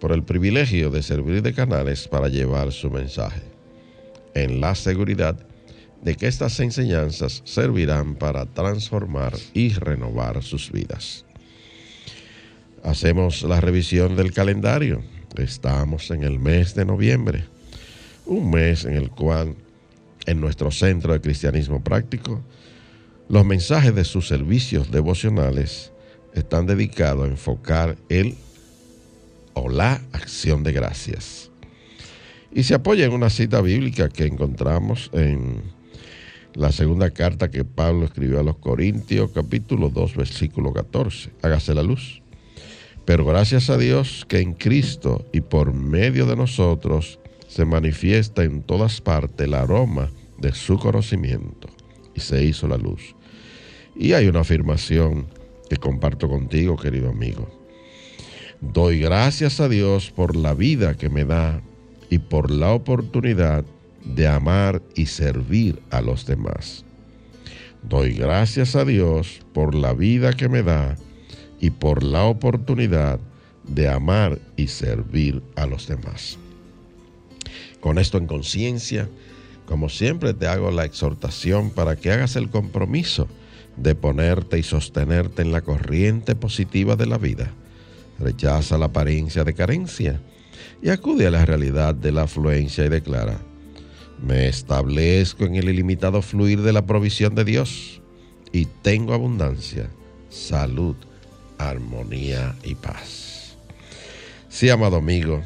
por el privilegio de servir de canales para llevar su mensaje, en la seguridad de que estas enseñanzas servirán para transformar y renovar sus vidas. Hacemos la revisión del calendario. Estamos en el mes de noviembre, un mes en el cual en nuestro centro de cristianismo práctico, los mensajes de sus servicios devocionales están dedicados a enfocar el o la acción de gracias. Y se apoya en una cita bíblica que encontramos en la segunda carta que Pablo escribió a los Corintios, capítulo 2, versículo 14. Hágase la luz. Pero gracias a Dios que en Cristo y por medio de nosotros se manifiesta en todas partes el aroma de su conocimiento. Y se hizo la luz. Y hay una afirmación que comparto contigo, querido amigo. Doy gracias a Dios por la vida que me da y por la oportunidad de amar y servir a los demás. Doy gracias a Dios por la vida que me da y por la oportunidad de amar y servir a los demás. Con esto en conciencia, como siempre te hago la exhortación para que hagas el compromiso de ponerte y sostenerte en la corriente positiva de la vida rechaza la apariencia de carencia y acude a la realidad de la afluencia y declara, me establezco en el ilimitado fluir de la provisión de Dios y tengo abundancia, salud, armonía y paz. Sí, amado amigo,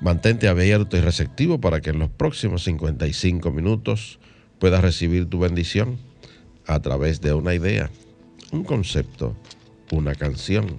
mantente abierto y receptivo para que en los próximos 55 minutos puedas recibir tu bendición a través de una idea, un concepto, una canción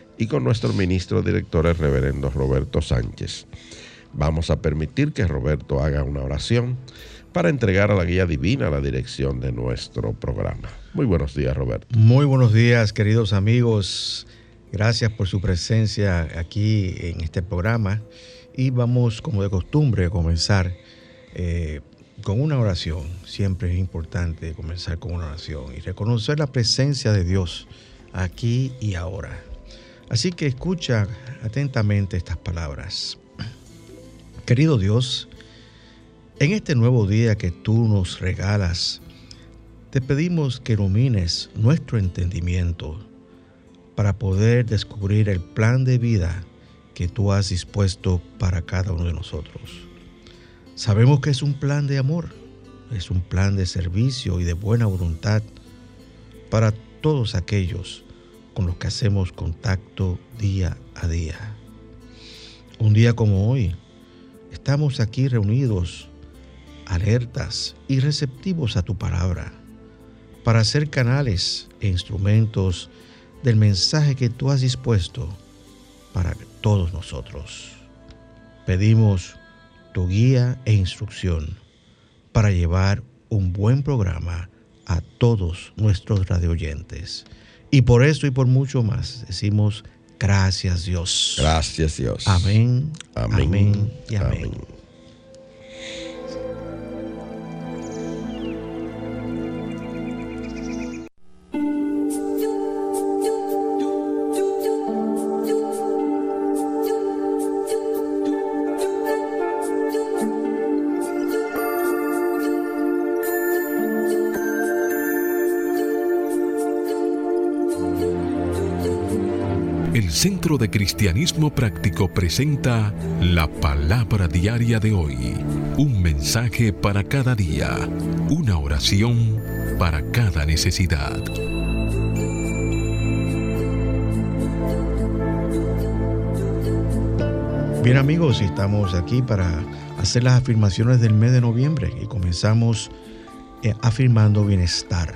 y con nuestro ministro director, el reverendo Roberto Sánchez. Vamos a permitir que Roberto haga una oración para entregar a la guía divina la dirección de nuestro programa. Muy buenos días, Roberto. Muy buenos días, queridos amigos. Gracias por su presencia aquí en este programa. Y vamos, como de costumbre, a comenzar eh, con una oración. Siempre es importante comenzar con una oración y reconocer la presencia de Dios aquí y ahora. Así que escucha atentamente estas palabras. Querido Dios, en este nuevo día que tú nos regalas, te pedimos que ilumines nuestro entendimiento para poder descubrir el plan de vida que tú has dispuesto para cada uno de nosotros. Sabemos que es un plan de amor, es un plan de servicio y de buena voluntad para todos aquellos con los que hacemos contacto día a día. Un día como hoy, estamos aquí reunidos, alertas y receptivos a tu palabra, para ser canales e instrumentos del mensaje que tú has dispuesto para todos nosotros. Pedimos tu guía e instrucción para llevar un buen programa a todos nuestros radioyentes y por esto y por mucho más decimos gracias Dios. Gracias Dios. Amén. Amén. y amén. El Centro de Cristianismo Práctico presenta la palabra diaria de hoy. Un mensaje para cada día. Una oración para cada necesidad. Bien amigos, estamos aquí para hacer las afirmaciones del mes de noviembre y comenzamos eh, afirmando bienestar.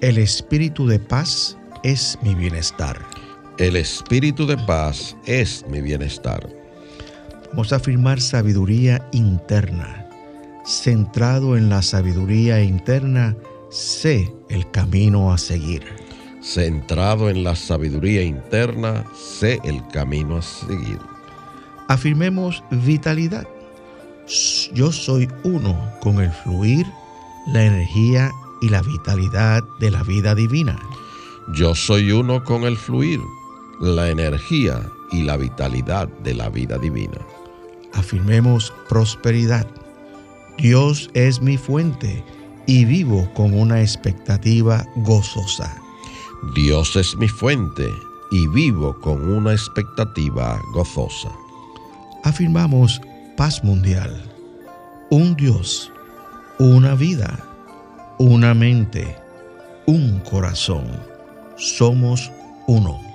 El espíritu de paz es mi bienestar. El espíritu de paz es mi bienestar. Vamos a afirmar sabiduría interna. Centrado en la sabiduría interna, sé el camino a seguir. Centrado en la sabiduría interna, sé el camino a seguir. Afirmemos vitalidad. Yo soy uno con el fluir, la energía y la vitalidad de la vida divina. Yo soy uno con el fluir, la energía y la vitalidad de la vida divina. Afirmemos prosperidad. Dios es mi fuente y vivo con una expectativa gozosa. Dios es mi fuente y vivo con una expectativa gozosa. Afirmamos paz mundial. Un Dios, una vida, una mente, un corazón. Somos uno.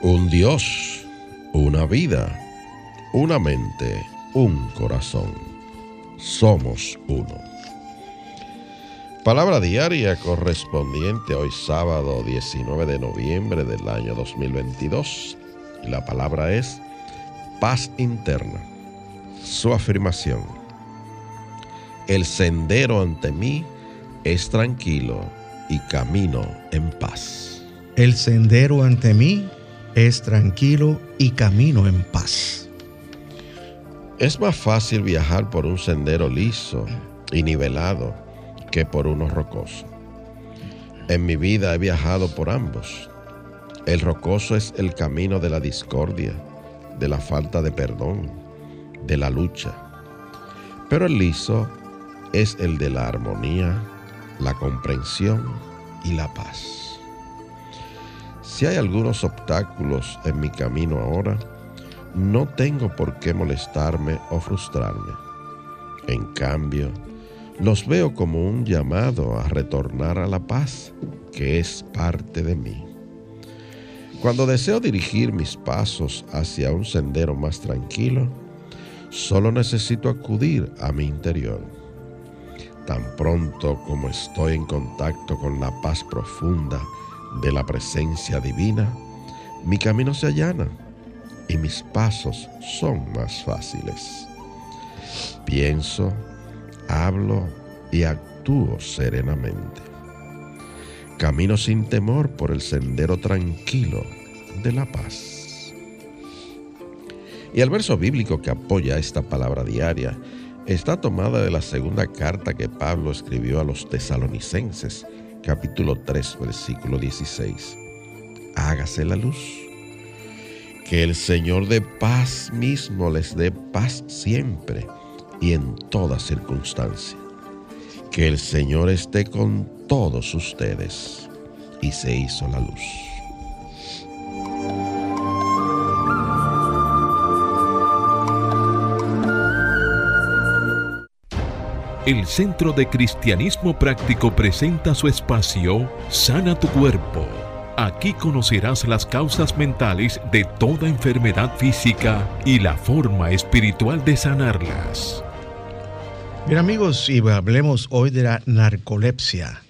Un Dios, una vida, una mente, un corazón. Somos uno. Palabra diaria correspondiente hoy sábado 19 de noviembre del año 2022. Y la palabra es paz interna. Su afirmación. El sendero ante mí es tranquilo y camino en paz. El sendero ante mí es tranquilo y camino en paz. Es más fácil viajar por un sendero liso y nivelado que por uno rocoso. En mi vida he viajado por ambos. El rocoso es el camino de la discordia, de la falta de perdón, de la lucha. Pero el liso es el de la armonía, la comprensión y la paz. Si hay algunos obstáculos en mi camino ahora, no tengo por qué molestarme o frustrarme. En cambio, los veo como un llamado a retornar a la paz que es parte de mí. Cuando deseo dirigir mis pasos hacia un sendero más tranquilo, solo necesito acudir a mi interior. Tan pronto como estoy en contacto con la paz profunda de la presencia divina, mi camino se allana y mis pasos son más fáciles. Pienso, hablo y actúo serenamente. Camino sin temor por el sendero tranquilo de la paz. Y el verso bíblico que apoya esta palabra diaria está tomada de la segunda carta que Pablo escribió a los tesalonicenses, capítulo 3, versículo 16. Hágase la luz. Que el Señor de paz mismo les dé paz siempre y en toda circunstancia. Que el Señor esté con todos ustedes. Y se hizo la luz. El Centro de Cristianismo Práctico presenta su espacio Sana tu Cuerpo. Aquí conocerás las causas mentales de toda enfermedad física y la forma espiritual de sanarlas. Bien amigos, y hablemos hoy de la narcolepsia.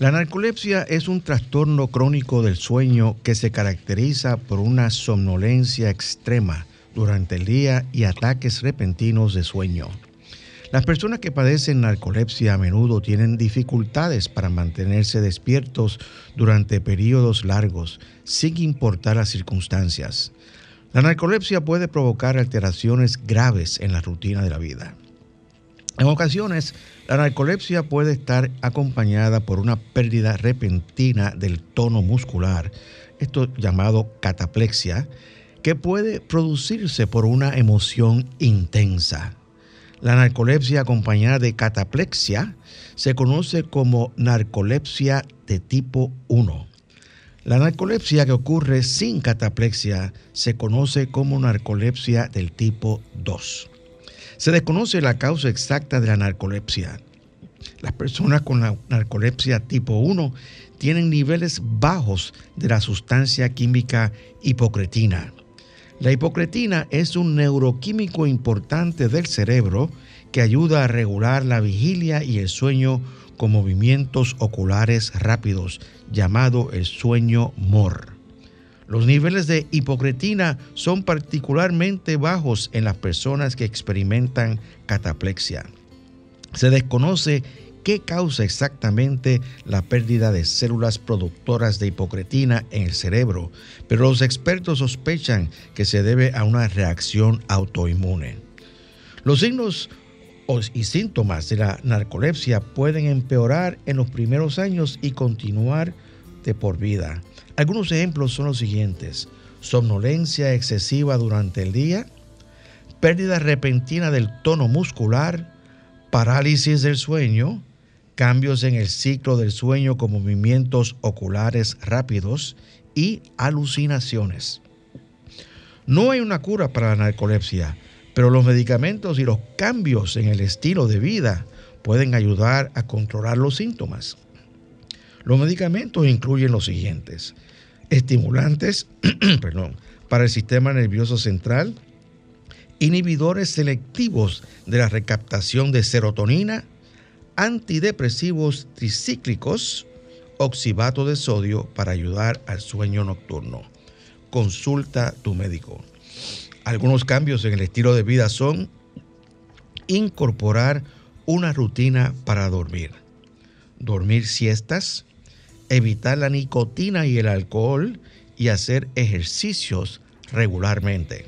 La narcolepsia es un trastorno crónico del sueño que se caracteriza por una somnolencia extrema durante el día y ataques repentinos de sueño. Las personas que padecen narcolepsia a menudo tienen dificultades para mantenerse despiertos durante periodos largos, sin importar las circunstancias. La narcolepsia puede provocar alteraciones graves en la rutina de la vida. En ocasiones, la narcolepsia puede estar acompañada por una pérdida repentina del tono muscular, esto llamado cataplexia, que puede producirse por una emoción intensa. La narcolepsia acompañada de cataplexia se conoce como narcolepsia de tipo 1. La narcolepsia que ocurre sin cataplexia se conoce como narcolepsia del tipo 2. Se desconoce la causa exacta de la narcolepsia. Las personas con la narcolepsia tipo 1 tienen niveles bajos de la sustancia química hipocretina. La hipocretina es un neuroquímico importante del cerebro que ayuda a regular la vigilia y el sueño con movimientos oculares rápidos, llamado el sueño MOR. Los niveles de hipocretina son particularmente bajos en las personas que experimentan cataplexia. Se desconoce qué causa exactamente la pérdida de células productoras de hipocretina en el cerebro, pero los expertos sospechan que se debe a una reacción autoinmune. Los signos y síntomas de la narcolepsia pueden empeorar en los primeros años y continuar de por vida. Algunos ejemplos son los siguientes. Somnolencia excesiva durante el día, pérdida repentina del tono muscular, parálisis del sueño, cambios en el ciclo del sueño con movimientos oculares rápidos y alucinaciones. No hay una cura para la narcolepsia, pero los medicamentos y los cambios en el estilo de vida pueden ayudar a controlar los síntomas. Los medicamentos incluyen los siguientes. Estimulantes para el sistema nervioso central, inhibidores selectivos de la recaptación de serotonina, antidepresivos tricíclicos, oxibato de sodio para ayudar al sueño nocturno. Consulta tu médico. Algunos cambios en el estilo de vida son incorporar una rutina para dormir, dormir siestas, evitar la nicotina y el alcohol y hacer ejercicios regularmente.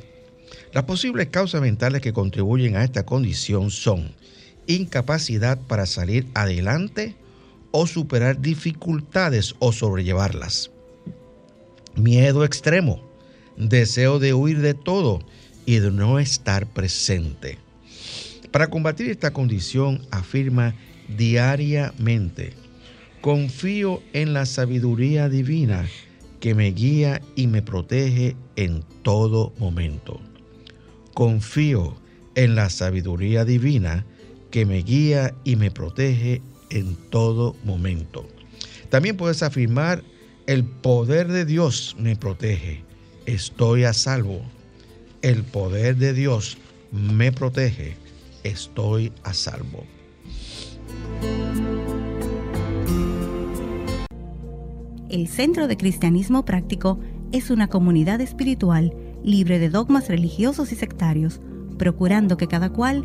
Las posibles causas mentales que contribuyen a esta condición son incapacidad para salir adelante o superar dificultades o sobrellevarlas, miedo extremo, deseo de huir de todo y de no estar presente. Para combatir esta condición afirma diariamente, confío en la sabiduría divina que me guía y me protege en todo momento. Confío en la sabiduría divina que me guía y me protege en todo momento. También puedes afirmar, el poder de Dios me protege estoy a salvo. El poder de Dios me protege. Estoy a salvo. El Centro de Cristianismo Práctico es una comunidad espiritual libre de dogmas religiosos y sectarios, procurando que cada cual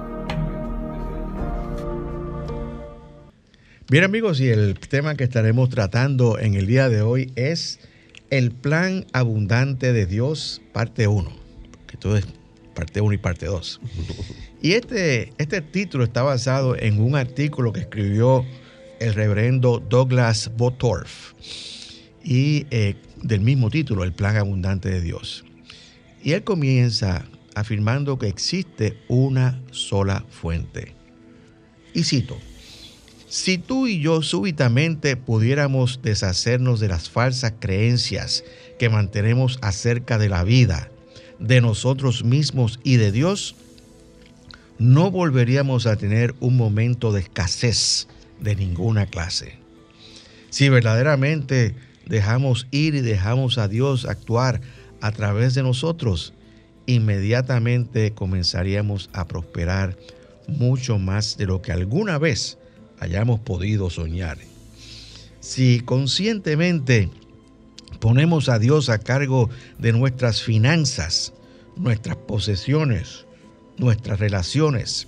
Bien amigos, y el tema que estaremos tratando en el día de hoy es el plan abundante de Dios, parte 1, que todo es parte 1 y parte 2. Y este, este título está basado en un artículo que escribió el reverendo Douglas Botorf y eh, del mismo título, El plan abundante de Dios. Y él comienza afirmando que existe una sola fuente. Y cito, si tú y yo súbitamente pudiéramos deshacernos de las falsas creencias que mantenemos acerca de la vida, de nosotros mismos y de Dios, no volveríamos a tener un momento de escasez de ninguna clase. Si verdaderamente dejamos ir y dejamos a Dios actuar a través de nosotros, inmediatamente comenzaríamos a prosperar mucho más de lo que alguna vez hayamos podido soñar. Si conscientemente ponemos a Dios a cargo de nuestras finanzas, nuestras posesiones, nuestras relaciones,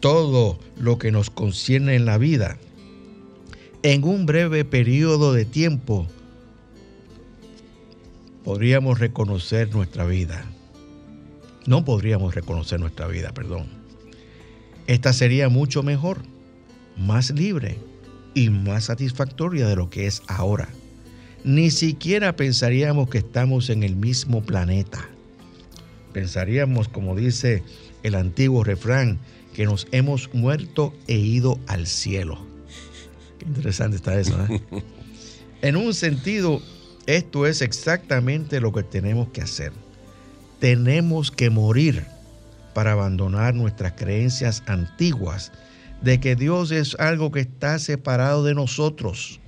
todo lo que nos concierne en la vida, en un breve periodo de tiempo podríamos reconocer nuestra vida. No podríamos reconocer nuestra vida, perdón. Esta sería mucho mejor, más libre y más satisfactoria de lo que es ahora. Ni siquiera pensaríamos que estamos en el mismo planeta. Pensaríamos, como dice el antiguo refrán, que nos hemos muerto e ido al cielo. Qué interesante está eso. ¿eh? en un sentido, esto es exactamente lo que tenemos que hacer. Tenemos que morir para abandonar nuestras creencias antiguas de que Dios es algo que está separado de nosotros,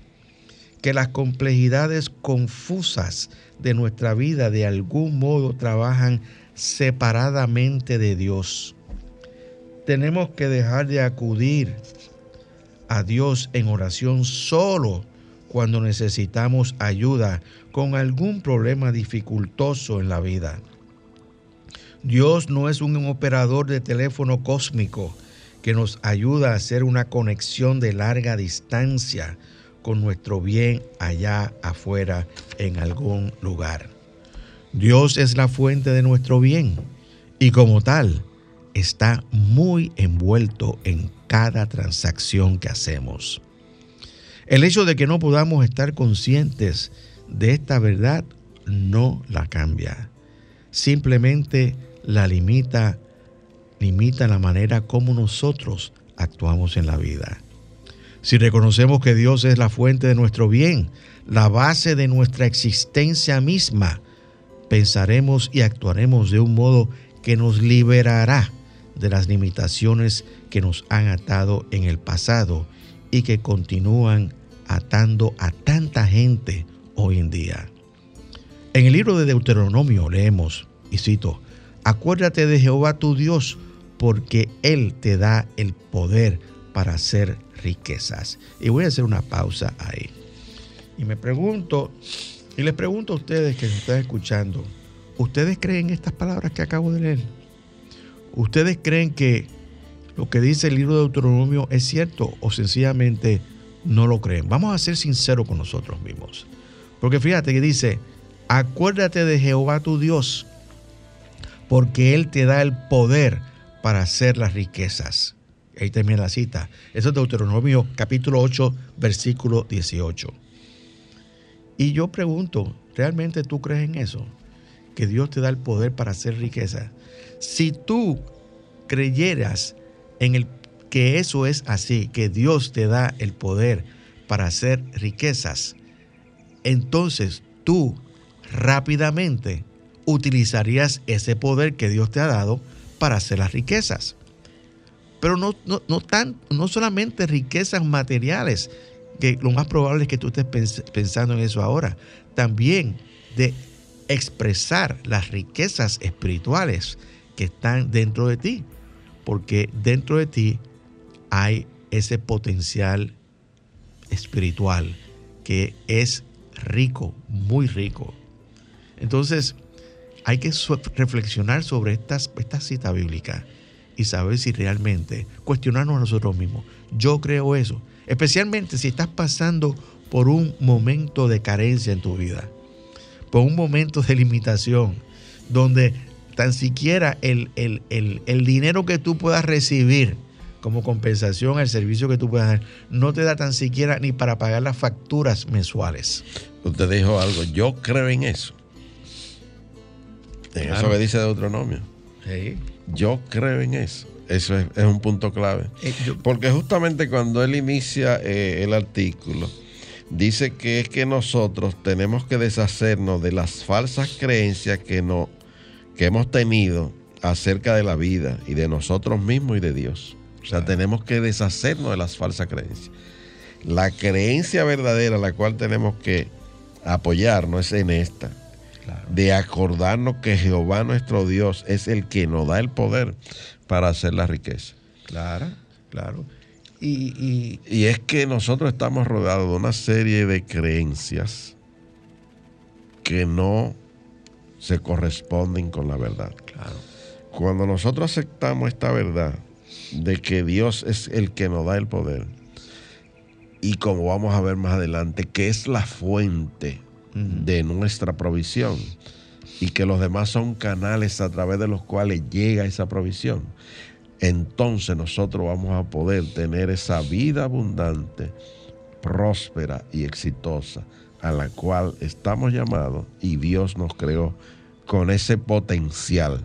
que las complejidades confusas de nuestra vida de algún modo trabajan separadamente de Dios. Tenemos que dejar de acudir a Dios en oración solo cuando necesitamos ayuda con algún problema dificultoso en la vida. Dios no es un operador de teléfono cósmico que nos ayuda a hacer una conexión de larga distancia con nuestro bien allá afuera en algún lugar. Dios es la fuente de nuestro bien y como tal está muy envuelto en cada transacción que hacemos. El hecho de que no podamos estar conscientes de esta verdad no la cambia. Simplemente la limita, limita la manera como nosotros actuamos en la vida. Si reconocemos que Dios es la fuente de nuestro bien, la base de nuestra existencia misma, pensaremos y actuaremos de un modo que nos liberará de las limitaciones que nos han atado en el pasado y que continúan atando a tanta gente hoy en día. En el libro de Deuteronomio leemos, y cito, Acuérdate de Jehová tu Dios, porque Él te da el poder para hacer riquezas. Y voy a hacer una pausa ahí. Y me pregunto, y les pregunto a ustedes que me están escuchando, ¿ustedes creen estas palabras que acabo de leer? ¿Ustedes creen que lo que dice el libro de Deuteronomio es cierto o sencillamente no lo creen? Vamos a ser sinceros con nosotros mismos. Porque fíjate que dice, acuérdate de Jehová tu Dios, porque Él te da el poder para hacer las riquezas. Ahí termina la cita. Eso es Deuteronomio capítulo 8, versículo 18. Y yo pregunto, ¿realmente tú crees en eso? Que Dios te da el poder para hacer riqueza. Si tú creyeras en el que eso es así, que Dios te da el poder para hacer riquezas, entonces tú rápidamente utilizarías ese poder que Dios te ha dado para hacer las riquezas. Pero no, no, tan, no solamente riquezas materiales, que lo más probable es que tú estés pensando en eso ahora, también de expresar las riquezas espirituales que están dentro de ti, porque dentro de ti hay ese potencial espiritual que es rico, muy rico. Entonces, hay que reflexionar sobre esta cita bíblica y saber si realmente, cuestionarnos a nosotros mismos. Yo creo eso, especialmente si estás pasando por un momento de carencia en tu vida, por un momento de limitación, donde tan siquiera el, el dinero que tú puedas recibir como compensación al servicio que tú puedas dar, no te da tan siquiera ni para pagar las facturas mensuales. Usted dijo algo, yo creo en eso. Eso me dice Deuteronomio. Yo creo en eso. Eso es, un punto clave. Eh, Porque justamente cuando él inicia eh, el artículo, dice que es que nosotros tenemos que deshacernos de las falsas creencias que, no, que hemos tenido acerca de la vida y de nosotros mismos y de Dios. O sea, tenemos que deshacernos de las falsas creencias. La creencia verdadera, la cual tenemos que apoyarnos, es en esta de acordarnos que Jehová nuestro Dios es el que nos da el poder para hacer la riqueza. Claro, claro. Y, es que nosotros estamos rodeados de una serie de creencias que no se corresponden con la verdad. Claro. Cuando nosotros aceptamos esta verdad de que Dios es el que nos da el poder, y como vamos a ver más adelante, que es la fuente de nuestra provisión y que los demás son canales a través de los cuales llega esa provisión, entonces nosotros vamos a poder tener esa vida abundante, próspera y exitosa a la cual estamos llamados y Dios nos creó con ese potencial,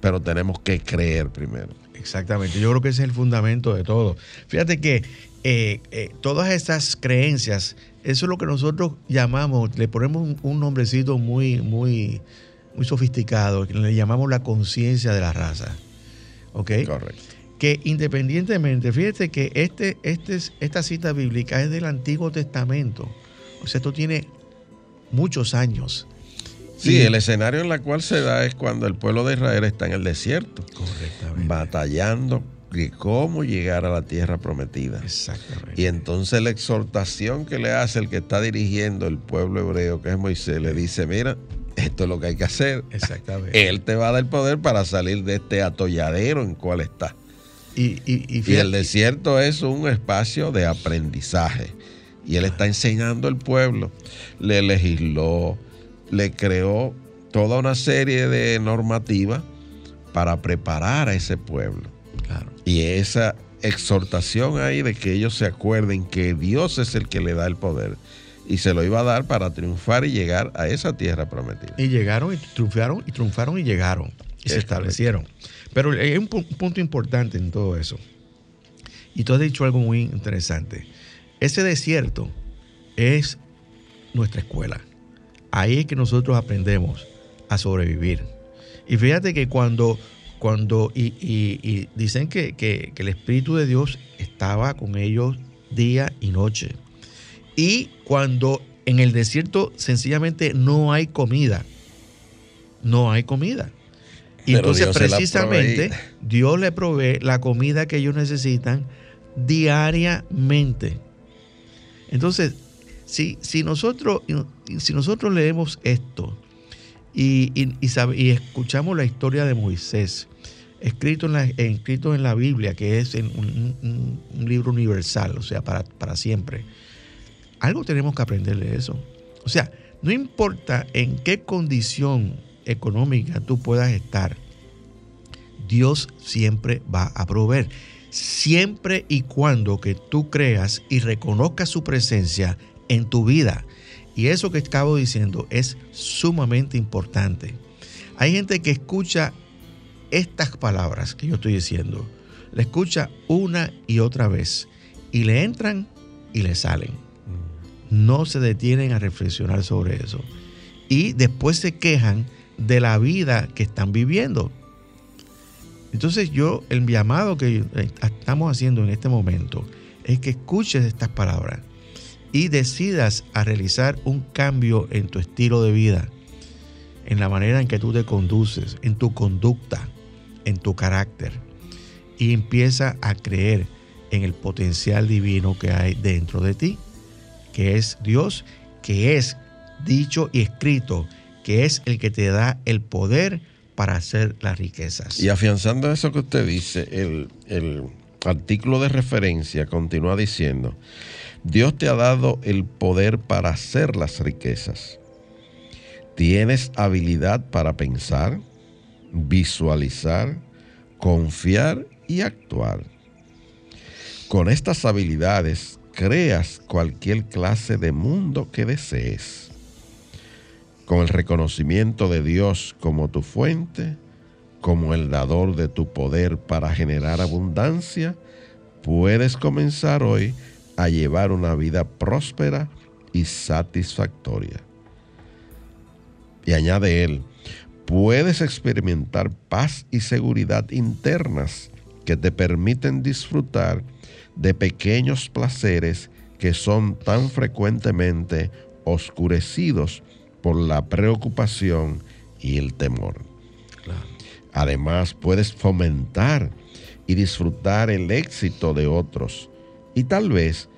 pero tenemos que creer primero. Exactamente, yo creo que ese es el fundamento de todo. Fíjate que eh, eh, todas esas creencias, eso es lo que nosotros llamamos, le ponemos un, nombrecito muy, muy, muy sofisticado, le llamamos la conciencia de la raza. ¿Ok? Correcto. Que independientemente, fíjate que este, este, esta cita bíblica es del Antiguo Testamento. O sea, esto tiene muchos años. Sí, el escenario en el cual se da es cuando el pueblo de Israel está en el desierto. Correctamente. Batallando de cómo llegar a la tierra prometida. Exactamente. Y entonces la exhortación que le hace el que está dirigiendo el pueblo hebreo, que es Moisés, le dice, mira, esto es lo que hay que hacer. Exactamente. Él te va a dar el poder para salir de este atolladero en cual está. Y, y, y el desierto es un espacio de aprendizaje. Y él está enseñando al pueblo. Le legisló, le creó toda una serie de normativas para preparar a ese pueblo. Y esa exhortación ahí de que ellos se acuerden que Dios es el que le da el poder y se lo iba a dar para triunfar y llegar a esa tierra prometida. Y llegaron y triunfaron y triunfaron y llegaron y se establecieron. Pero hay un, punto importante en todo eso. Y tú has dicho algo muy interesante. Ese desierto es nuestra escuela. Ahí es que nosotros aprendemos a sobrevivir. Y fíjate que cuando, cuando y, dicen que, que, el Espíritu de Dios estaba con ellos día y noche. Y cuando en el desierto sencillamente no hay comida, no hay comida. Y entonces precisamente Dios le provee la comida que ellos necesitan diariamente. Entonces, si, si, nosotros, si nosotros leemos esto y, escuchamos la historia de Moisés, escrito en la, escrito en la Biblia, que es en un, libro universal, o sea, para, para siempre, algo tenemos que aprender de eso. O sea, no importa en qué condición económica tú puedas estar, Dios siempre va a proveer siempre y cuando que tú creas y reconozcas su presencia en tu vida. Y eso que acabo diciendo es sumamente importante. Hay gente que escucha estas palabras que yo estoy diciendo, le escucha una y otra vez y le entran y le salen. No se detienen a reflexionar sobre eso. Y después se quejan de la vida que están viviendo. Entonces yo, el llamado que eh, estamos haciendo en este momento es que escuches estas palabras y decidas a realizar un cambio en tu estilo de vida, en la manera en que tú te conduces, en tu conducta, en tu carácter. Y empieza a creer en el potencial divino que hay dentro de ti, que es Dios, que es dicho y escrito, que es el que te da el poder para hacer las riquezas. Y afianzando eso que usted dice, el, el artículo de referencia continúa diciendo, Dios te ha dado el poder para hacer las riquezas. Tienes habilidad para pensar, visualizar, confiar y actuar. Con estas habilidades creas cualquier clase de mundo que desees con el reconocimiento de Dios como tu fuente, como el dador de tu poder para generar abundancia, puedes comenzar hoy llevar una vida próspera y satisfactoria. Y añade él, puedes experimentar paz y seguridad internas que te permiten disfrutar de pequeños placeres que son tan frecuentemente oscurecidos por la preocupación y el temor. Además, puedes fomentar y disfrutar el éxito de otros y tal vez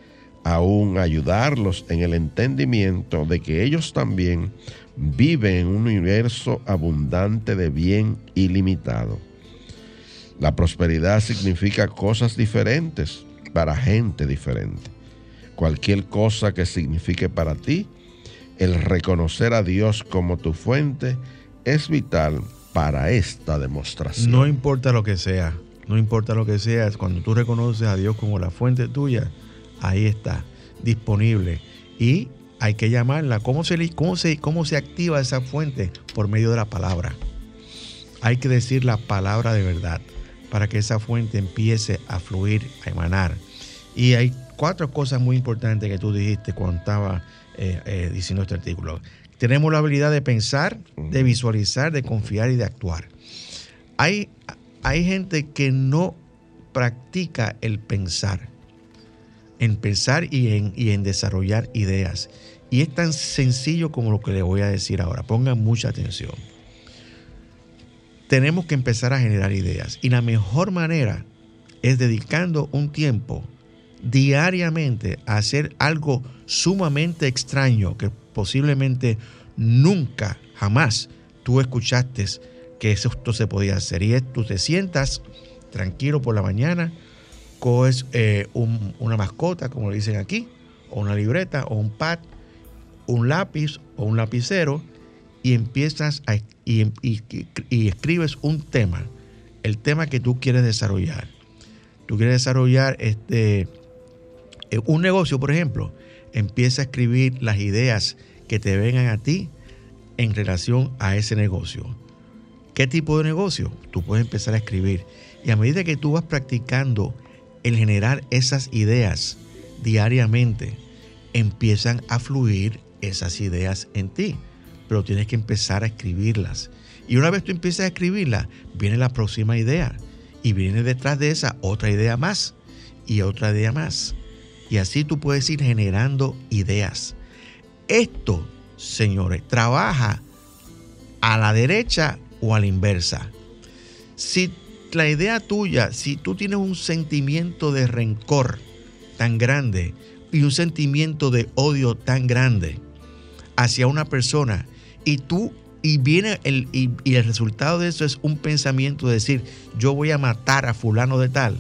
aún ayudarlos en el entendimiento de que ellos también viven en un universo abundante de bien ilimitado. La prosperidad significa cosas diferentes para gente diferente. Cualquier cosa que signifique para ti el reconocer a Dios como tu fuente es vital para esta demostración. No importa lo que sea, no importa lo que sea, cuando tú reconoces a Dios como la fuente tuya, ahí está, disponible. Y hay que llamarla. ¿Cómo se, cómo, se, ¿Cómo se activa esa fuente? Por medio de la palabra. Hay que decir la palabra de verdad para que esa fuente empiece a fluir, a emanar. Y hay cuatro cosas muy importantes que tú dijiste cuando estaba eh, eh, diciendo este artículo. Tenemos la habilidad de pensar, de visualizar, de confiar y de actuar. Hay, hay gente que no practica el pensar, en pensar y en, y en desarrollar ideas. Y es tan sencillo como lo que le voy a decir ahora. Pongan mucha atención. Tenemos que empezar a generar ideas. Y la mejor manera es dedicando un tiempo diariamente a hacer algo sumamente extraño que posiblemente nunca, jamás tú escuchaste que esto se podía hacer. Y es tú te sientas tranquilo por la mañana, coges eh, una mascota, como le dicen aquí, o una libreta, o un pad, un lápiz o un lapicero, y empiezas a, y, y escribes un tema, el tema que tú quieres desarrollar. Tú quieres desarrollar este, eh, un negocio, por ejemplo, empieza a escribir las ideas que te vengan a ti en relación a ese negocio. ¿Qué tipo de negocio? Tú puedes empezar a escribir. Y a medida que tú vas practicando el generar esas ideas diariamente, empiezan a fluir esas ideas en ti. Pero tienes que empezar a escribirlas. Y una vez tú empiezas a escribirlas, viene la próxima idea. Y viene detrás de esa otra idea más. Y otra idea más. Y así tú puedes ir generando ideas. Esto, señores, trabaja a la derecha o a la inversa. Si la idea tuya, si tú tienes un sentimiento de rencor tan grande y un sentimiento de odio tan grande hacia una persona y tú y viene el y, y el resultado de eso es un pensamiento de decir yo voy a matar a fulano de tal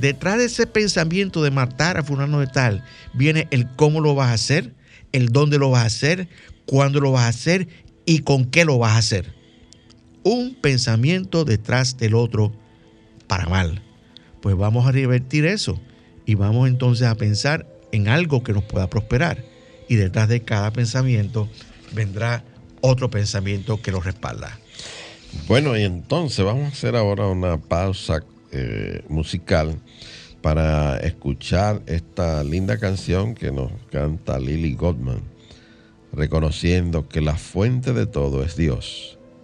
detrás de ese pensamiento de matar a fulano de tal, viene el cómo lo vas a hacer, el dónde lo vas a hacer, cuándo lo vas a hacer y con qué lo vas a hacer. Un pensamiento detrás del otro para mal. Pues vamos a revertir eso y vamos entonces a pensar en algo que nos pueda prosperar. Y detrás de cada pensamiento vendrá otro pensamiento que lo respalda. Bueno, y entonces vamos a hacer ahora una pausa eh, musical para escuchar esta linda canción que nos canta Lily Goldman, reconociendo que la fuente de todo es Dios.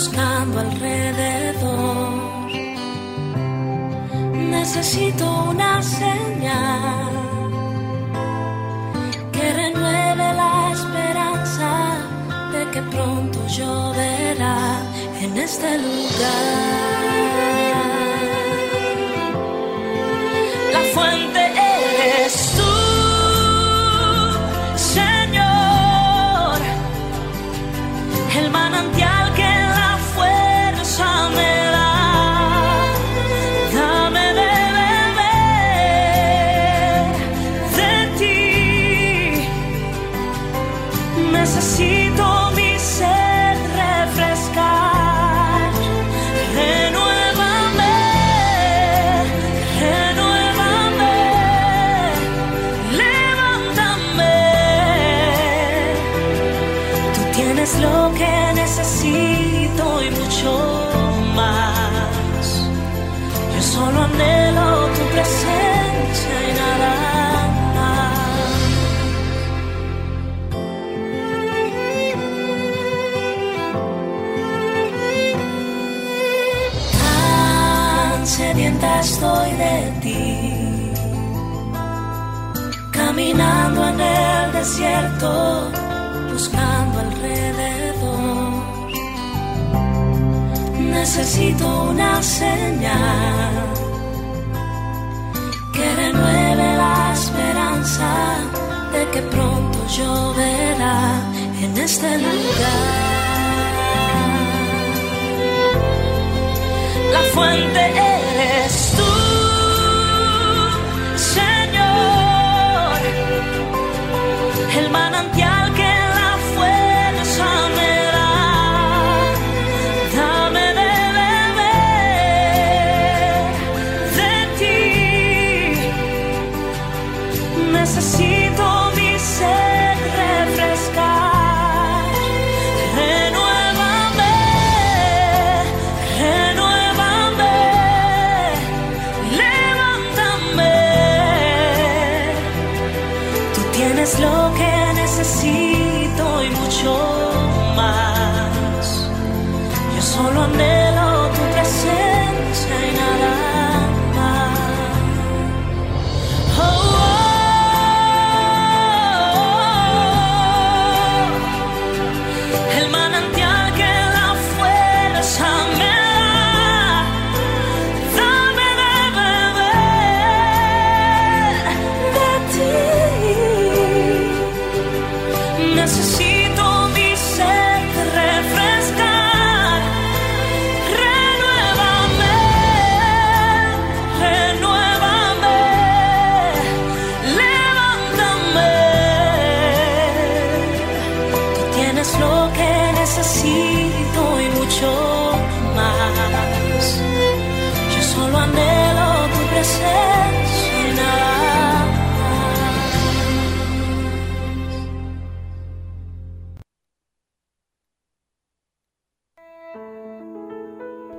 buscando alrededor. Necesito una señal que renueve la esperanza de que pronto lloverá en este lugar. Desierto, buscando alrededor. Necesito una señal que renueve la esperanza de que pronto lloverá en este lugar. La fuente eres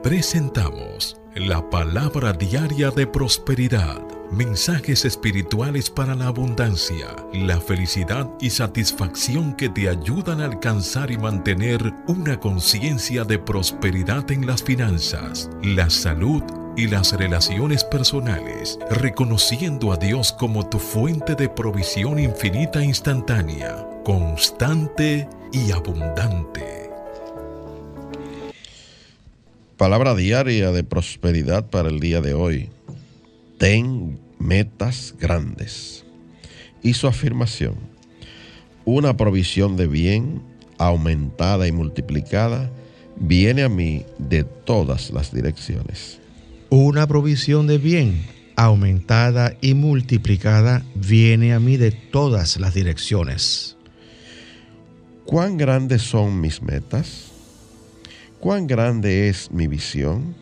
Presentamos la palabra diaria de prosperidad, mensajes espirituales para la abundancia, la felicidad y satisfacción que te ayudan a alcanzar y mantener una conciencia de prosperidad en las finanzas, la salud y las relaciones personales, reconociendo a Dios como tu fuente de provisión infinita e instantánea, constante y abundante. Palabra diaria de prosperidad para el día de hoy. Ten metas grandes. Y su afirmación. Una provisión de bien aumentada y multiplicada viene a mí de todas las direcciones. Una provisión de bien aumentada y multiplicada viene a mí de todas las direcciones. ¿Cuán grandes son mis metas? ¿Cuán grande es mi visión?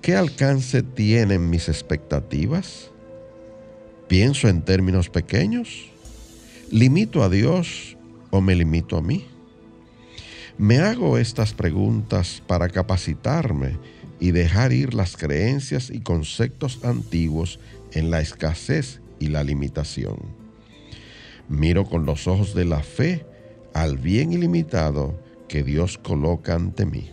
¿Qué alcance tienen mis expectativas? ¿Pienso en términos pequeños? ¿Limito a Dios o me limito a mí? Me hago estas preguntas para capacitarme y dejar ir las creencias y conceptos antiguos en la escasez y la limitación. Miro con los ojos de la fe al bien ilimitado que Dios coloca ante mí.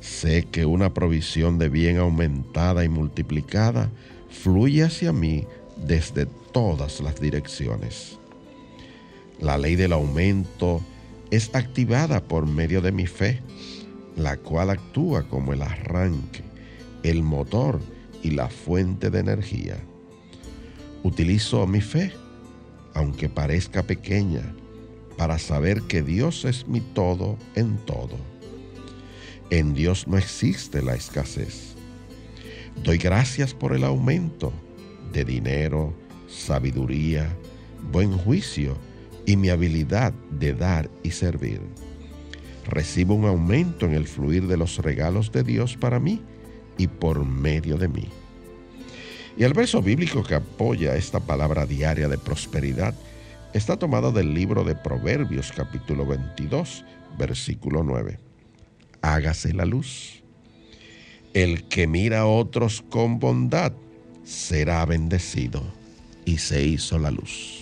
Sé que una provisión de bien aumentada y multiplicada fluye hacia mí desde todas las direcciones. La ley del aumento es activada por medio de mi fe, la cual actúa como el arranque, el motor y la fuente de energía. Utilizo mi fe, aunque parezca pequeña, para saber que Dios es mi todo en todo. En Dios no existe la escasez. Doy gracias por el aumento de dinero, sabiduría, buen juicio y mi habilidad de dar y servir. Recibo un aumento en el fluir de los regalos de Dios para mí y por medio de mí. Y el verso bíblico que apoya esta palabra diaria de prosperidad está tomado del libro de Proverbios capítulo 22, versículo 9. Hágase la luz. El que mira a otros con bondad será bendecido. Y se hizo la luz.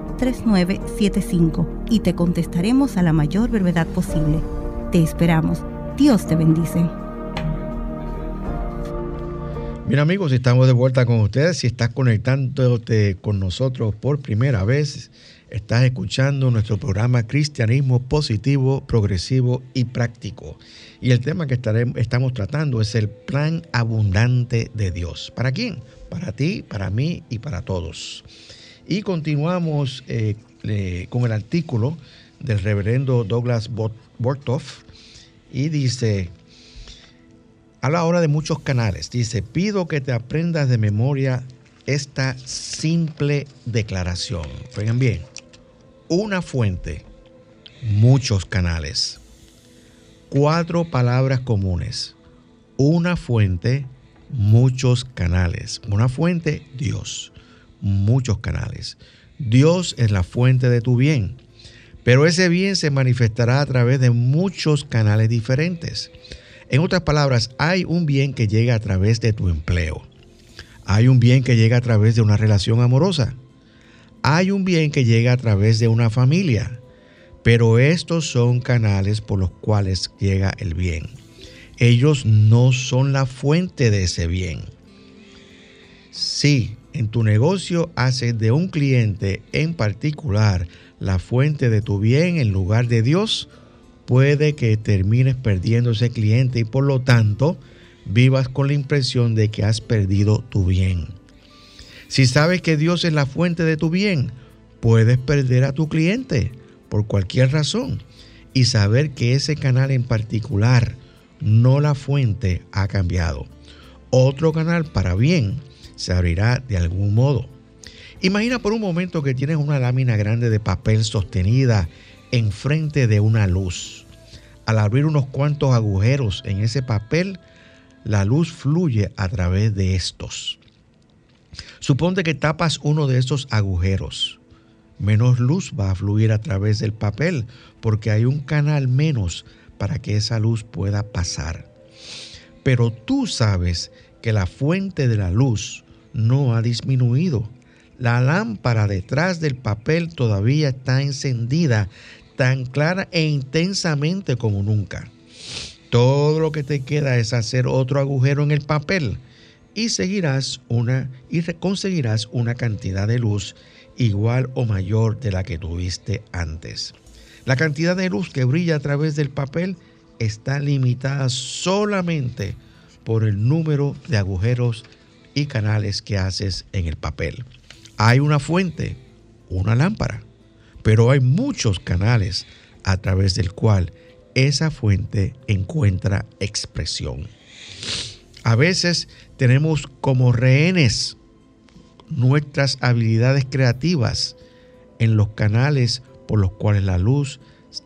809-350-3975 y te contestaremos a la mayor brevedad posible. Te esperamos. Dios te bendice. Bien amigos, estamos de vuelta con ustedes. Si estás conectándote con nosotros por primera vez, estás escuchando nuestro programa Cristianismo Positivo, Progresivo y Práctico. Y el tema que estamos tratando es el plan abundante de Dios. ¿Para quién? Para ti, para mí y para todos. Y continuamos eh, con el artículo del reverendo Douglas Bortoff y dice, habla ahora de muchos canales. Dice, pido que te aprendas de memoria esta simple declaración. Oigan bien, una fuente, muchos canales. Cuatro palabras comunes. Una fuente, muchos canales. Una fuente, Dios. Muchos canales. Dios es la fuente de tu bien. Pero ese bien se manifestará a través de muchos canales diferentes. En otras palabras, hay un bien que llega a través de tu empleo. Hay un bien que llega a través de una relación amorosa. Hay un bien que llega a través de una familia. Pero estos son canales por los cuales llega el bien. Ellos no son la fuente de ese bien. Si en tu negocio haces de un cliente en particular la fuente de tu bien en lugar de Dios, puede que termines perdiendo ese cliente y por lo tanto vivas con la impresión de que has perdido tu bien. Si sabes que Dios es la fuente de tu bien, puedes perder a tu cliente por cualquier razón y saber que ese canal en particular, no la fuente, ha cambiado. Otro canal para bien se abrirá de algún modo. Imagina por un momento que tienes una lámina grande de papel sostenida enfrente de una luz. Al abrir unos cuantos agujeros en ese papel, la luz fluye a través de estos. Suponte que tapas uno de esos agujeros. Menos luz va a fluir a través del papel porque hay un canal menos para que esa luz pueda pasar. Pero tú sabes que la fuente de la luz no ha disminuido. La lámpara detrás del papel todavía está encendida tan clara e intensamente como nunca. Todo lo que te queda es hacer otro agujero en el papel y seguirás una y conseguirás una cantidad de luz igual o mayor de la que tuviste antes. La cantidad de luz que brilla a través del papel está limitada solamente por el número de agujeros y canales que haces en el papel. Hay una fuente, una lámpara, pero hay muchos canales a través del cual esa fuente encuentra expresión. A veces tenemos como rehenes nuestras habilidades creativas en los canales por los cuales la luz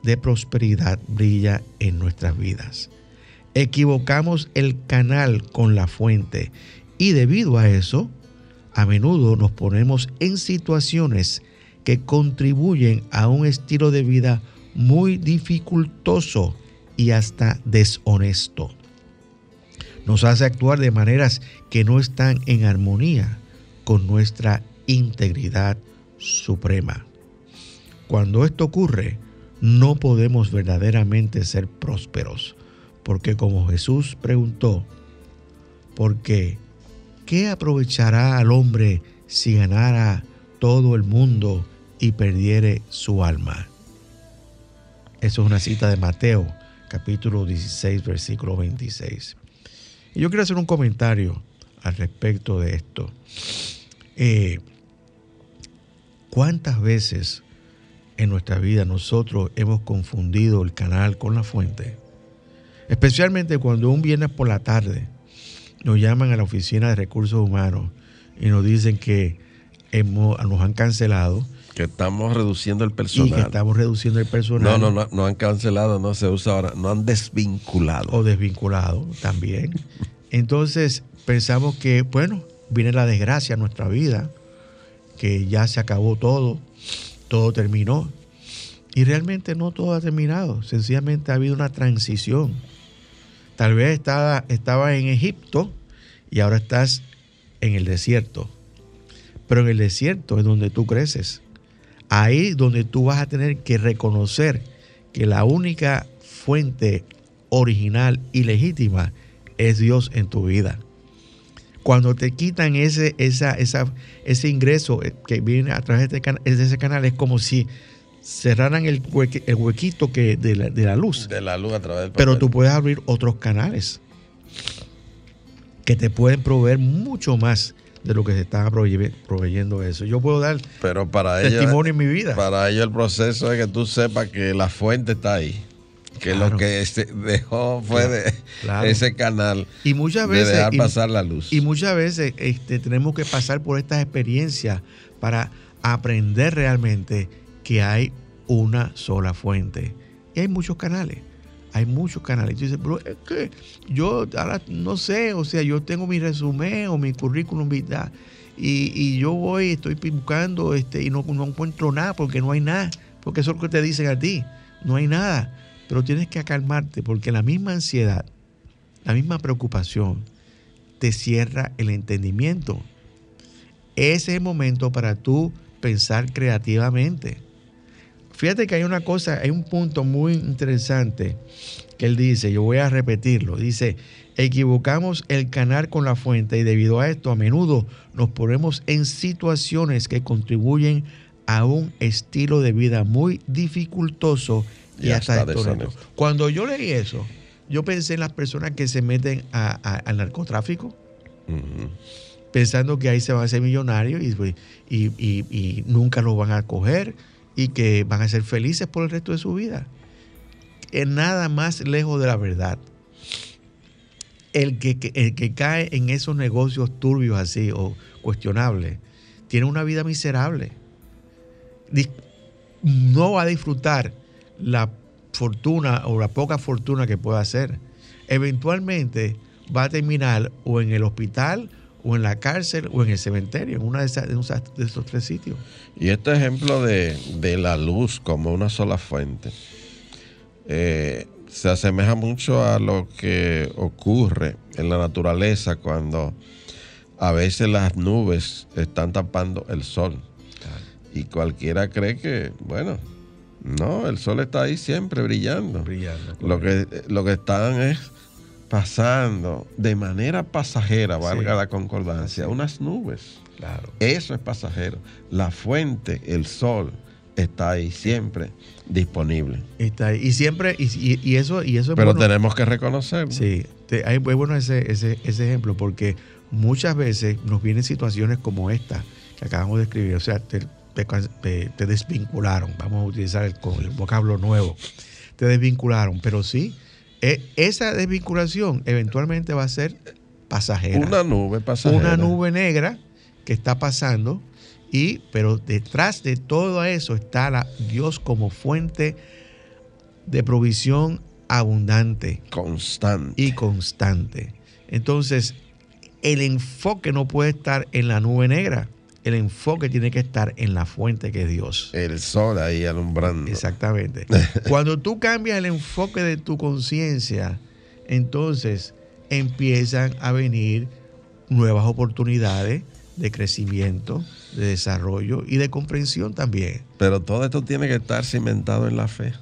de prosperidad brilla en nuestras vidas. Equivocamos el canal con la fuente y debido a eso, a menudo nos ponemos en situaciones que contribuyen a un estilo de vida muy dificultoso y hasta deshonesto. Nos hace actuar de maneras que no están en armonía con nuestra integridad suprema. Cuando esto ocurre, no podemos verdaderamente ser prósperos, porque como Jesús preguntó, ¿por qué? ¿Qué aprovechará al hombre si ganara todo el mundo y perdiere su alma? Eso es una cita de Mateo, capítulo 16, versículo 26. Y yo quiero hacer un comentario al respecto de esto. Eh, ¿Cuántas veces en nuestra vida nosotros hemos confundido el canal con la fuente? Especialmente cuando un viernes por la tarde nos llaman a la oficina de recursos humanos y nos dicen que hemos, nos han cancelado Que estamos reduciendo el y que personal. estamos reduciendo el personal. No, no, no, no han cancelado, no se usa ahora, no han desvinculado. o desvinculado también. Entonces pensamos que, bueno, viene la desgracia a nuestra vida, que ya se acabó todo, todo terminó. Y realmente no todo ha terminado, sencillamente ha habido una transición. Tal vez estaba, estaba en Egipto y ahora estás en el desierto. Pero en el desierto es donde tú creces. Ahí donde tú vas a tener que reconocer que la única fuente original y legítima es Dios en tu vida. Cuando te quitan ese, esa, esa, ese ingreso eh, que viene a través este de ese canal, es como si cerraran el, hueque- el huequito que de, la, de la luz. De la luz a través del Pero tú puedes abrir otros canales que te pueden proveer mucho más de lo que se está proveye- proveyendo eso. Yo puedo dar Pero para ello, testimonio en mi vida. para ello el proceso es que tú sepas que la fuente está ahí. Que Claro. lo que se dejó fue de Claro. ese canal Y muchas de veces, dejar y- pasar la luz. Y muchas veces este, tenemos que pasar por estas experiencias para aprender realmente que hay una sola fuente. Y hay muchos canales. Hay muchos canales. Y tú dices, pero es que yo ahora no sé, o sea, yo tengo mi resumen o mi currículum vitae y, y yo voy, estoy buscando este, y no, no encuentro nada porque no hay nada. Porque eso es lo que te dicen a ti. No hay nada. Pero tienes que acalmarte porque la misma ansiedad, la misma preocupación, te cierra el entendimiento. Ese es el momento para tú pensar creativamente. Fíjate que hay una cosa, hay un punto muy interesante que él dice, yo voy a repetirlo, dice, equivocamos el canal con la fuente y debido a esto a menudo nos ponemos en situaciones que contribuyen a un estilo de vida muy dificultoso y, Y hasta, hasta. Cuando yo leí eso, yo pensé en las personas que se meten a- a- al narcotráfico, pensando que ahí se van a hacer millonarios y, y- y- y nunca los van a coger y que van a ser felices por el resto de su vida. Es nada más lejos de la verdad. El que, el que cae en esos negocios turbios así o cuestionables tiene una vida miserable. No va a disfrutar la fortuna o la poca fortuna que pueda hacer. Eventualmente va a terminar o en el hospital o en la cárcel o en el cementerio, en una de, esas- de esas- de esos tres sitios. Y este ejemplo de, de la luz como una sola fuente eh, se asemeja mucho a lo que ocurre en la naturaleza cuando a veces las nubes están tapando el sol. Y cualquiera cree que, bueno, no, el sol está ahí siempre brillando. Brillando. Lo que, lo que están es pasando de manera pasajera, valga Sí. la concordancia, unas nubes. Claro. Eso es pasajero. La fuente, el sol, está ahí siempre disponible. Está ahí. Y siempre, y, y- y eso, y eso es Pero bueno. tenemos que reconocerlo. Sí, te- hay- es bueno ese, ese, ese ejemplo porque muchas veces nos vienen situaciones como esta que acabamos de escribir. O sea, te, te desvincularon. Vamos a utilizar el, el vocablo nuevo. Te desvincularon. Pero sí, esa desvinculación eventualmente va a ser pasajera. Una nube pasajera. Una nube negra que está pasando. Y, pero detrás de todo eso está la, Dios como fuente de provisión abundante constante. y constante. Entonces, el enfoque no puede estar en la nube negra. El enfoque tiene que estar en la fuente que es Dios. El sol ahí alumbrando. Exactamente. Cuando tú cambias el enfoque de tu conciencia, entonces empiezan a venir nuevas oportunidades de crecimiento, de desarrollo y de comprensión también. Pero todo esto tiene que estar cimentado en la fe.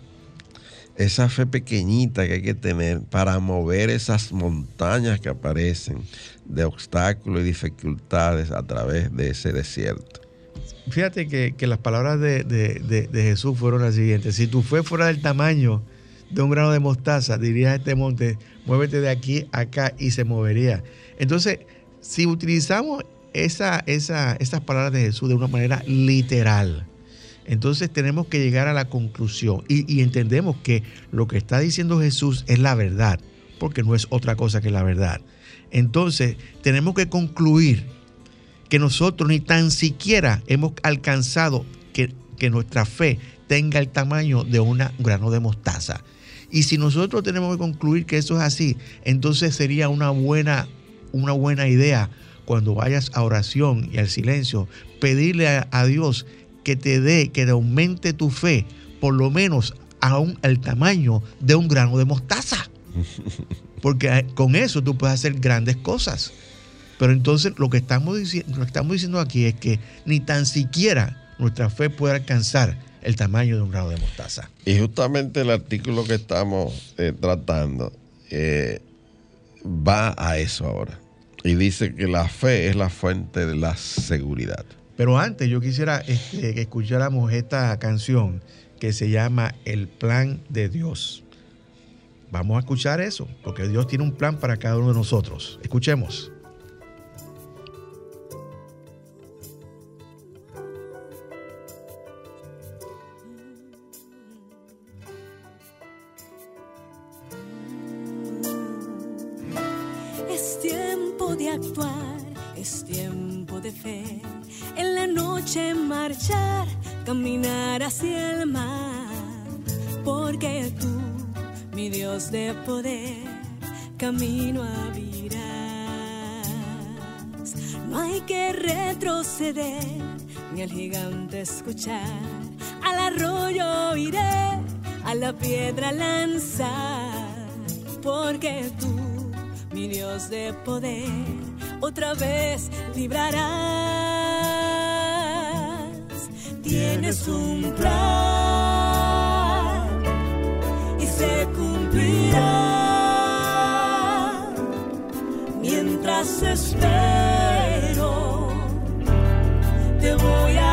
Esa fe pequeñita que hay que tener para mover esas montañas que aparecen de obstáculos y dificultades a través de ese desierto. Fíjate que, que las palabras de, de- Jesús fueron las siguientes. Si tu fe fuera del tamaño de un grano de mostaza, dirías a este monte, muévete de aquí a acá y se movería. Entonces, si utilizamos esa, esa, esas palabras de Jesús de una manera literal, entonces tenemos que llegar a la conclusión y entendemos que lo que está diciendo Jesús es la verdad, porque no es otra cosa que la verdad. Entonces, tenemos que concluir que nosotros ni tan siquiera hemos alcanzado que, que nuestra fe tenga el tamaño de un grano de mostaza. Y si nosotros tenemos que concluir que eso es así, entonces sería una buena, una buena idea cuando vayas a oración y al silencio, pedirle a, Dios que te dé, que te aumente tu fe, por lo menos a un, el tamaño de un grano de mostaza. Porque con eso tú puedes hacer grandes cosas. Pero entonces lo que estamos, diciendo, lo que estamos diciendo aquí es que ni tan siquiera nuestra fe puede alcanzar el tamaño de un grano de mostaza. Y justamente el artículo que estamos eh, tratando eh, va a eso ahora. Y dice que la fe es la fuente de la seguridad. Pero antes yo quisiera este, que escucháramos esta canción que se llama El plan de Dios. Vamos a escuchar eso, porque Dios tiene un plan para cada uno de nosotros. Escuchemos. Es tiempo de actuar, es tiempo de fe. En la noche marchar, caminar hacia el mar. Porque mi Dios de poder, camino abrirás. No hay que retroceder, ni al gigante escuchar. Al arroyo iré, a la piedra lanzar. Porque tú mi Dios de poder, otra vez librarás. Tienes un plan y Mientras espero, te voy a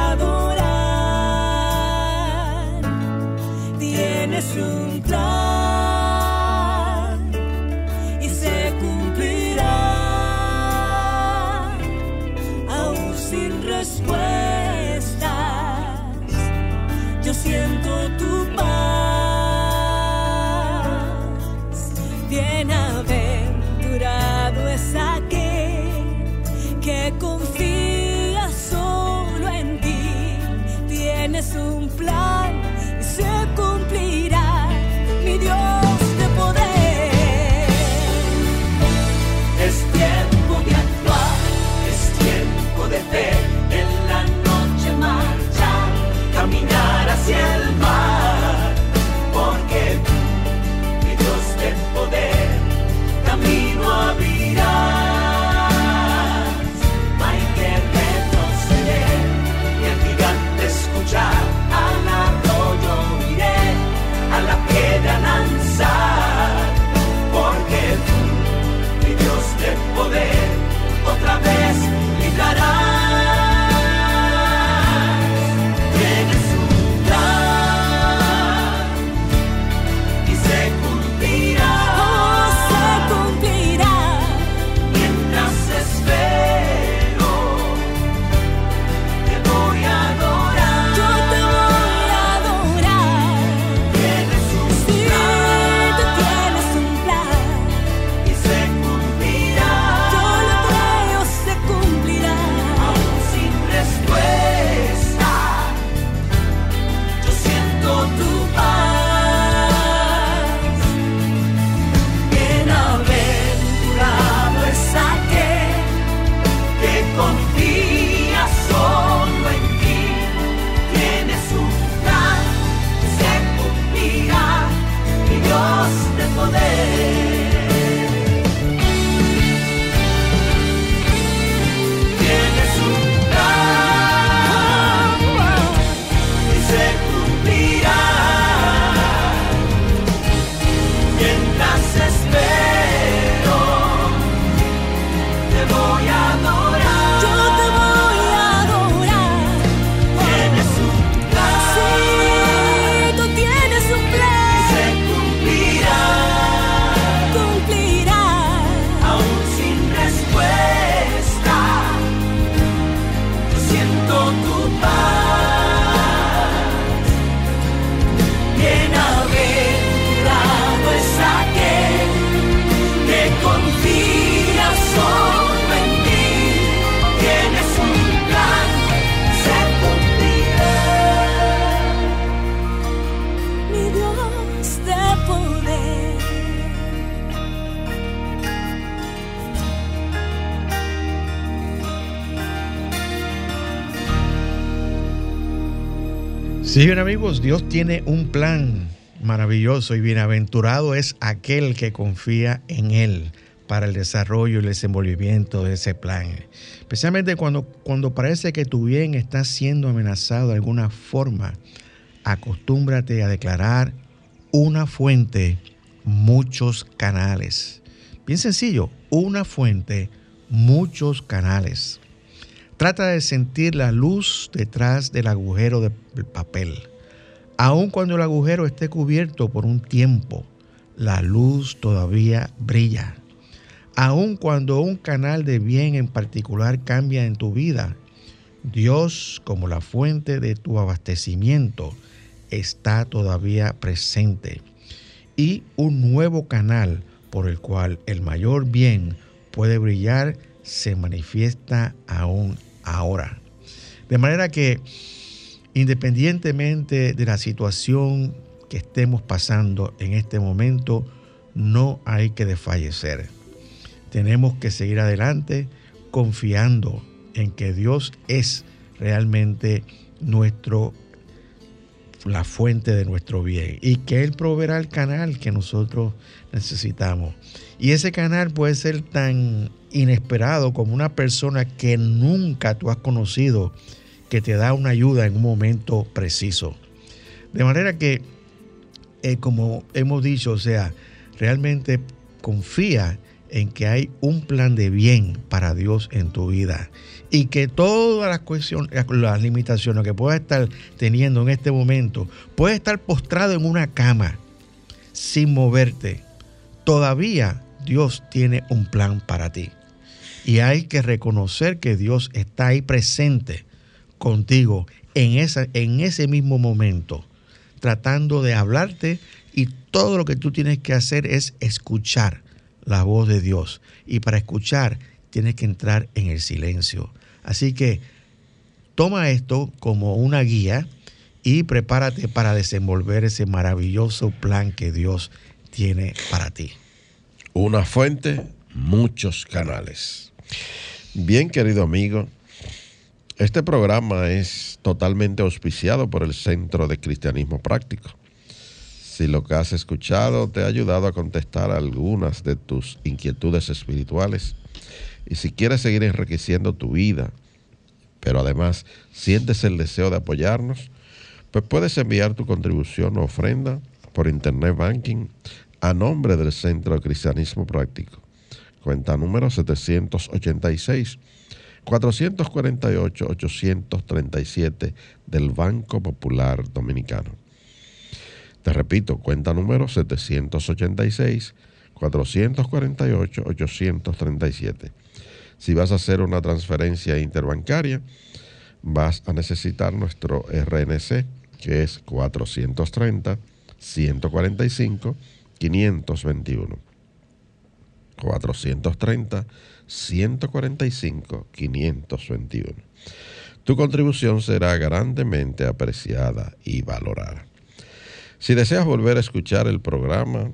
Sí, amigos, Dios tiene un plan maravilloso y bienaventurado es aquel que confía en Él para el desarrollo y el desenvolvimiento de ese plan. Especialmente cuando, cuando parece que tu bien está siendo amenazado de alguna forma, acostúmbrate a declarar una fuente, muchos canales. Bien sencillo, una fuente, muchos canales. Trata de sentir la luz detrás del agujero del papel. Aun cuando el agujero esté cubierto por un tiempo, la luz todavía brilla. Aun cuando un canal de bien en particular cambia en tu vida, Dios como la fuente de tu abastecimiento está todavía presente. Y un nuevo canal por el cual el mayor bien puede brillar se manifiesta aún ahora. De manera que independientemente de la situación que estemos pasando en este momento, no hay que desfallecer. Tenemos que seguir adelante confiando en que Dios es realmente nuestro la fuente de nuestro bien y que Él proveerá el canal que nosotros necesitamos. Y ese canal puede ser tan inesperado como una persona que nunca tú has conocido que te da una ayuda en un momento preciso. De manera que, eh, como hemos dicho, o sea, realmente confía en que hay un plan de bien para Dios en tu vida y que todas las cuestiones, las limitaciones que puedas estar teniendo en este momento, puedes estar postrado en una cama sin moverte. Todavía Dios tiene un plan para ti. Y hay que reconocer que Dios está ahí presente contigo en, esa, en ese mismo momento, tratando de hablarte y todo lo que tú tienes que hacer es escuchar la voz de Dios. Y para escuchar tienes que entrar en el silencio. Así que toma esto como una guía y prepárate para desenvolver ese maravilloso plan que Dios tiene para ti. Una fuente, muchos canales. Bien, querido amigo, este programa es totalmente auspiciado por el Centro de Cristianismo Práctico. Si lo que has escuchado te ha ayudado a contestar algunas de tus inquietudes espirituales, y si quieres seguir enriqueciendo tu vida, pero además sientes el deseo de apoyarnos, pues puedes enviar tu contribución o ofrenda por Internet Banking a nombre del Centro de Cristianismo Práctico. Cuenta número 786 448 837 del Banco Popular Dominicano. Te repito, cuenta número 786 448 837 si vas a hacer una transferencia interbancaria, vas a necesitar nuestro RNC, que es 430 145 521. 430 145 521. Tu contribución será grandemente apreciada y valorada. Si deseas volver a escuchar el programa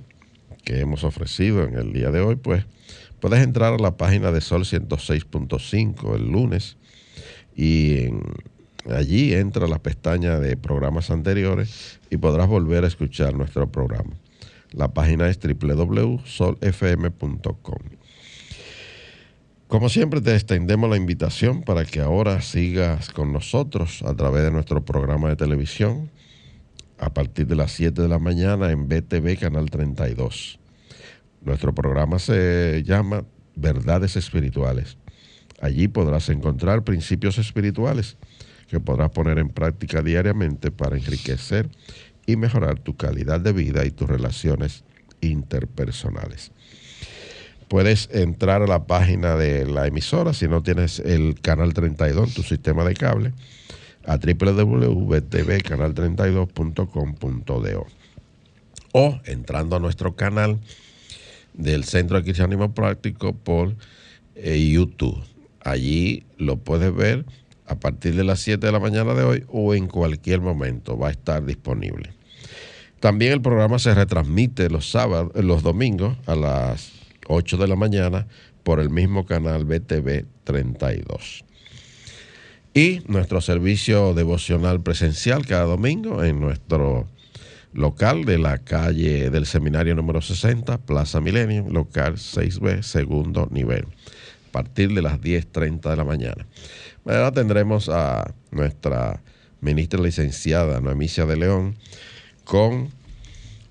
que hemos ofrecido en el día de hoy, pues Puedes entrar a la página de Sol 106.5 el lunes y allí entra la pestaña de programas anteriores y podrás volver a escuchar nuestro programa. La página es www.solfm.com. Como siempre te extendemos la invitación para que ahora sigas con nosotros a través de nuestro programa de televisión a partir de las 7 de la mañana en BTV Canal 32. Nuestro programa se llama Verdades Espirituales. Allí podrás encontrar principios espirituales que podrás poner en práctica diariamente para enriquecer y mejorar tu calidad de vida y tus relaciones interpersonales. Puedes entrar a la página de la emisora si no tienes el canal 32 en tu sistema de cable a www.tvcanal32.com.do o entrando a nuestro canal del Centro de Cristianismo Práctico por eh, YouTube. Allí lo puedes ver a partir de las 7 de la mañana de hoy o en cualquier momento va a estar disponible. También el programa se retransmite los sábados, los domingos a las 8 de la mañana por el mismo canal BTV 32. y nuestro servicio devocional presencial cada domingo en nuestro local de la calle del seminario número 60, Plaza Milenio, local 6B, segundo nivel, a partir de las 10.30 de la mañana. Mañana tendremos a nuestra ministra licenciada Noemicia de León con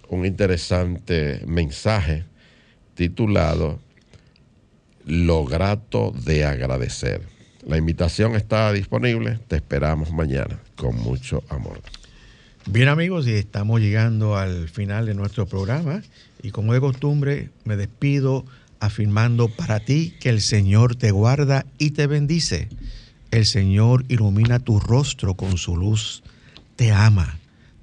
un interesante mensaje titulado Lo grato de agradecer. La invitación está disponible, te esperamos mañana con mucho amor. Bien amigos, y estamos llegando al final de nuestro programa y como de costumbre me despido afirmando para ti que el Señor te guarda y te bendice. El Señor ilumina tu rostro con su luz, te ama,